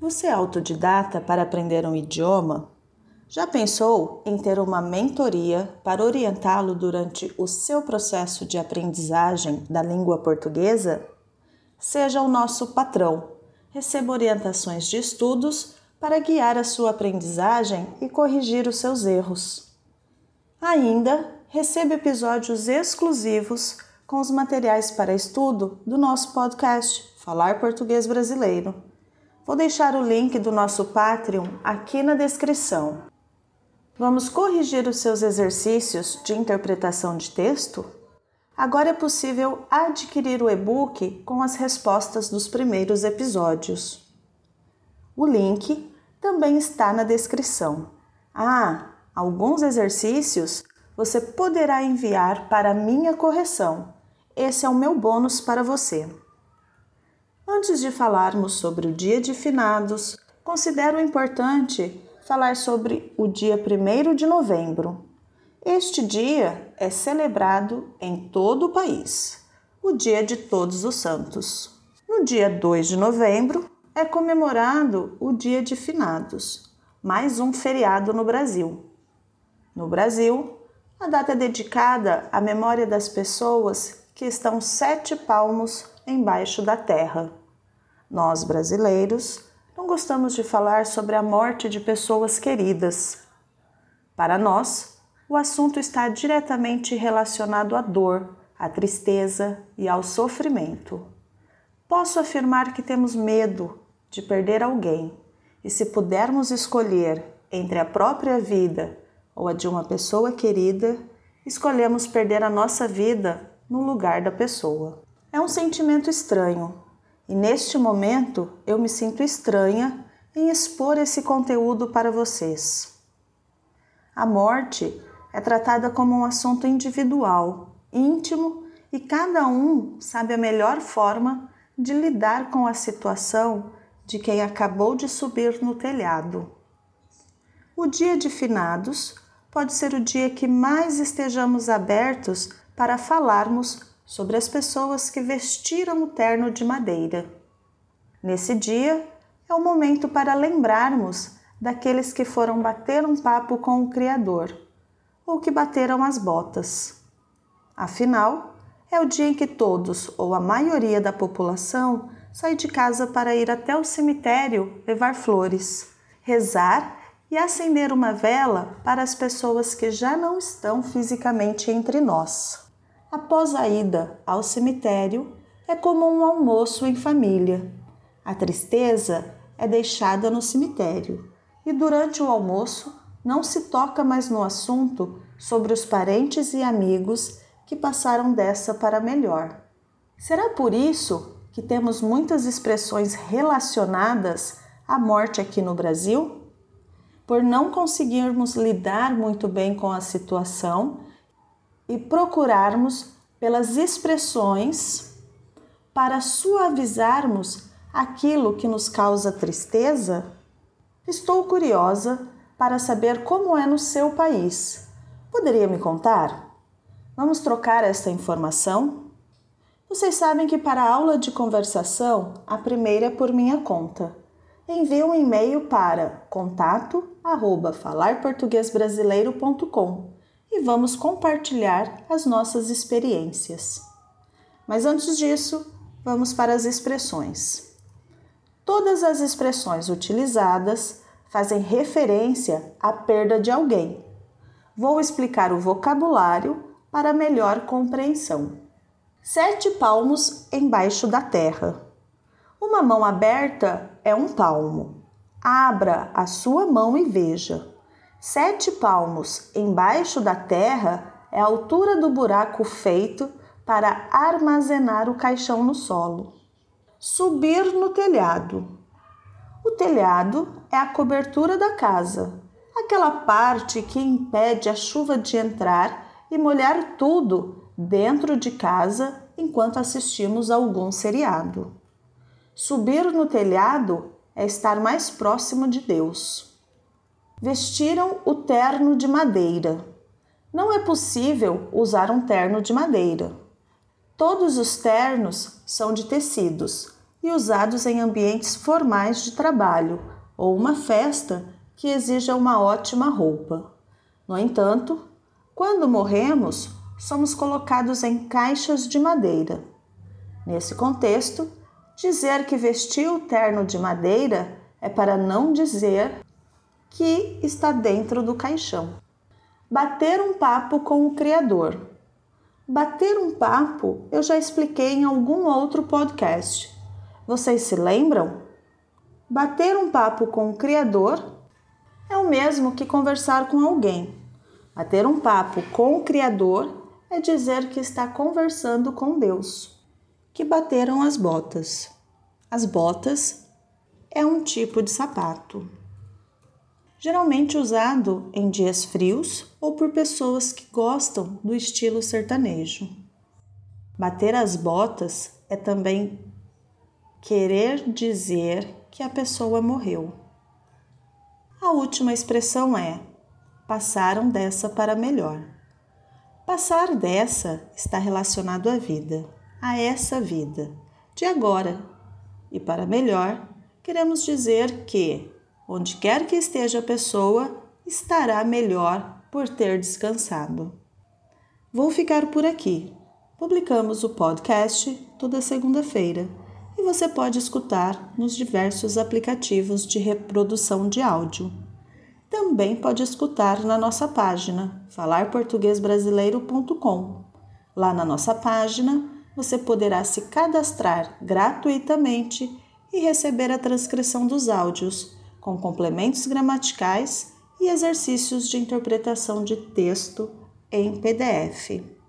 Você é autodidata para aprender um idioma? Já pensou em ter uma mentoria para orientá-lo durante o seu processo de aprendizagem da língua portuguesa? Seja o nosso patrão. Receba orientações de estudos para guiar a sua aprendizagem e corrigir os seus erros. Ainda receba episódios exclusivos com os materiais para estudo do nosso podcast Falar Português Brasileiro. Vou deixar o link do nosso Patreon aqui na descrição. Vamos corrigir os seus exercícios de interpretação de texto? Agora é possível adquirir o e-book com as respostas dos primeiros episódios. O link também está na descrição. Ah, alguns exercícios você poderá enviar para minha correção. Esse é o meu bônus para você. Antes de falarmos sobre o Dia de Finados, considero importante falar sobre o dia 1 de novembro. Este dia é celebrado em todo o país, o Dia de Todos os Santos. No dia 2 de novembro é comemorado o Dia de Finados, mais um feriado no Brasil. No Brasil, a data é dedicada à memória das pessoas que estão sete palmos embaixo da terra nós, brasileiros, não gostamos de falar sobre a morte de pessoas queridas. Para nós, o assunto está diretamente relacionado à dor, à tristeza e ao sofrimento. Posso afirmar que temos medo de perder alguém, e se pudermos escolher entre a própria vida ou a de uma pessoa querida, escolhemos perder a nossa vida no lugar da pessoa. É um sentimento estranho, e neste momento eu me sinto estranha em expor esse conteúdo para vocês. A morte é tratada como um assunto individual, íntimo e cada um sabe a melhor forma de lidar com a situação de quem acabou de subir no telhado. O dia de finados pode ser o dia que mais estejamos abertos para falarmos sobre as pessoas que vestiram o terno de madeira. Nesse dia é o momento para lembrarmos daqueles que foram bater um papo com o Criador ou que bateram as botas. Afinal, é o dia em que todos ou a maioria da população sai de casa para ir até o cemitério levar flores, rezar e acender uma vela para as pessoas que já não estão fisicamente entre nós. Após a ida ao cemitério, é como um almoço em família. A tristeza é deixada no cemitério e durante o almoço não se toca mais no assunto sobre os parentes e amigos que passaram dessa para melhor. Será por isso que temos muitas expressões relacionadas à morte aqui no Brasil? Por não conseguirmos lidar muito bem com a situação e procurarmos pelas expressões para suavizarmos aquilo que nos causa tristeza? Estou curiosa para saber como é no seu país. Poderia me contar? Vamos trocar esta informação? Vocês sabem que para a aula de conversação, a primeira é por minha conta. Envie um e-mail para contato@falarportuguesbrasileiro.com e vamos compartilhar as nossas experiências. Mas antes disso, vamos para as expressões. Todas as expressões utilizadas fazem referência à perda de alguém. Vou explicar o vocabulário para melhor compreensão. Sete palmos embaixo da terra. Uma mão aberta é um palmo. Abra a sua mão e veja. Sete palmos embaixo da terra é a altura do buraco feito para armazenar o caixão no solo. Subir no telhado. O telhado é a cobertura da casa, aquela parte que impede a chuva de entrar e molhar tudo dentro de casa enquanto assistimos a algum seriado. Subir no telhado é estar mais próximo de Deus vestiram o terno de madeira. Não é possível usar um terno de madeira. Todos os ternos são de tecidos, e usados em ambientes formais de trabalho ou uma festa que exija uma ótima roupa. No entanto, quando morremos, somos colocados em caixas de madeira. Nesse contexto, dizer que vestiu o terno de madeira é para não dizer que está dentro do caixão. Bater um papo com o Criador. Bater um papo eu já expliquei em algum outro podcast. Vocês se lembram? Bater um papo com o Criador é o mesmo que conversar com alguém. Bater um papo com o Criador é dizer que está conversando com Deus. Que bateram as botas. As botas é um tipo de sapato, geralmente usado em dias frios ou por pessoas que gostam do estilo sertanejo. Bater as botas é também querer dizer que a pessoa morreu. A última expressão é passaram dessa para melhor. Passar dessa está relacionado à vida, a essa vida, de agora. E para melhor, queremos dizer que, onde quer que esteja a pessoa, estará melhor por ter descansado. Vou ficar por aqui. Publicamos o podcast toda segunda-feira e você pode escutar nos diversos aplicativos de reprodução de áudio. Também pode escutar na nossa página falarportuguesbrasileiro.com. Lá na nossa página, você poderá se cadastrar gratuitamente e receber a transcrição dos áudios, com complementos gramaticais e exercícios de interpretação de texto em PDF.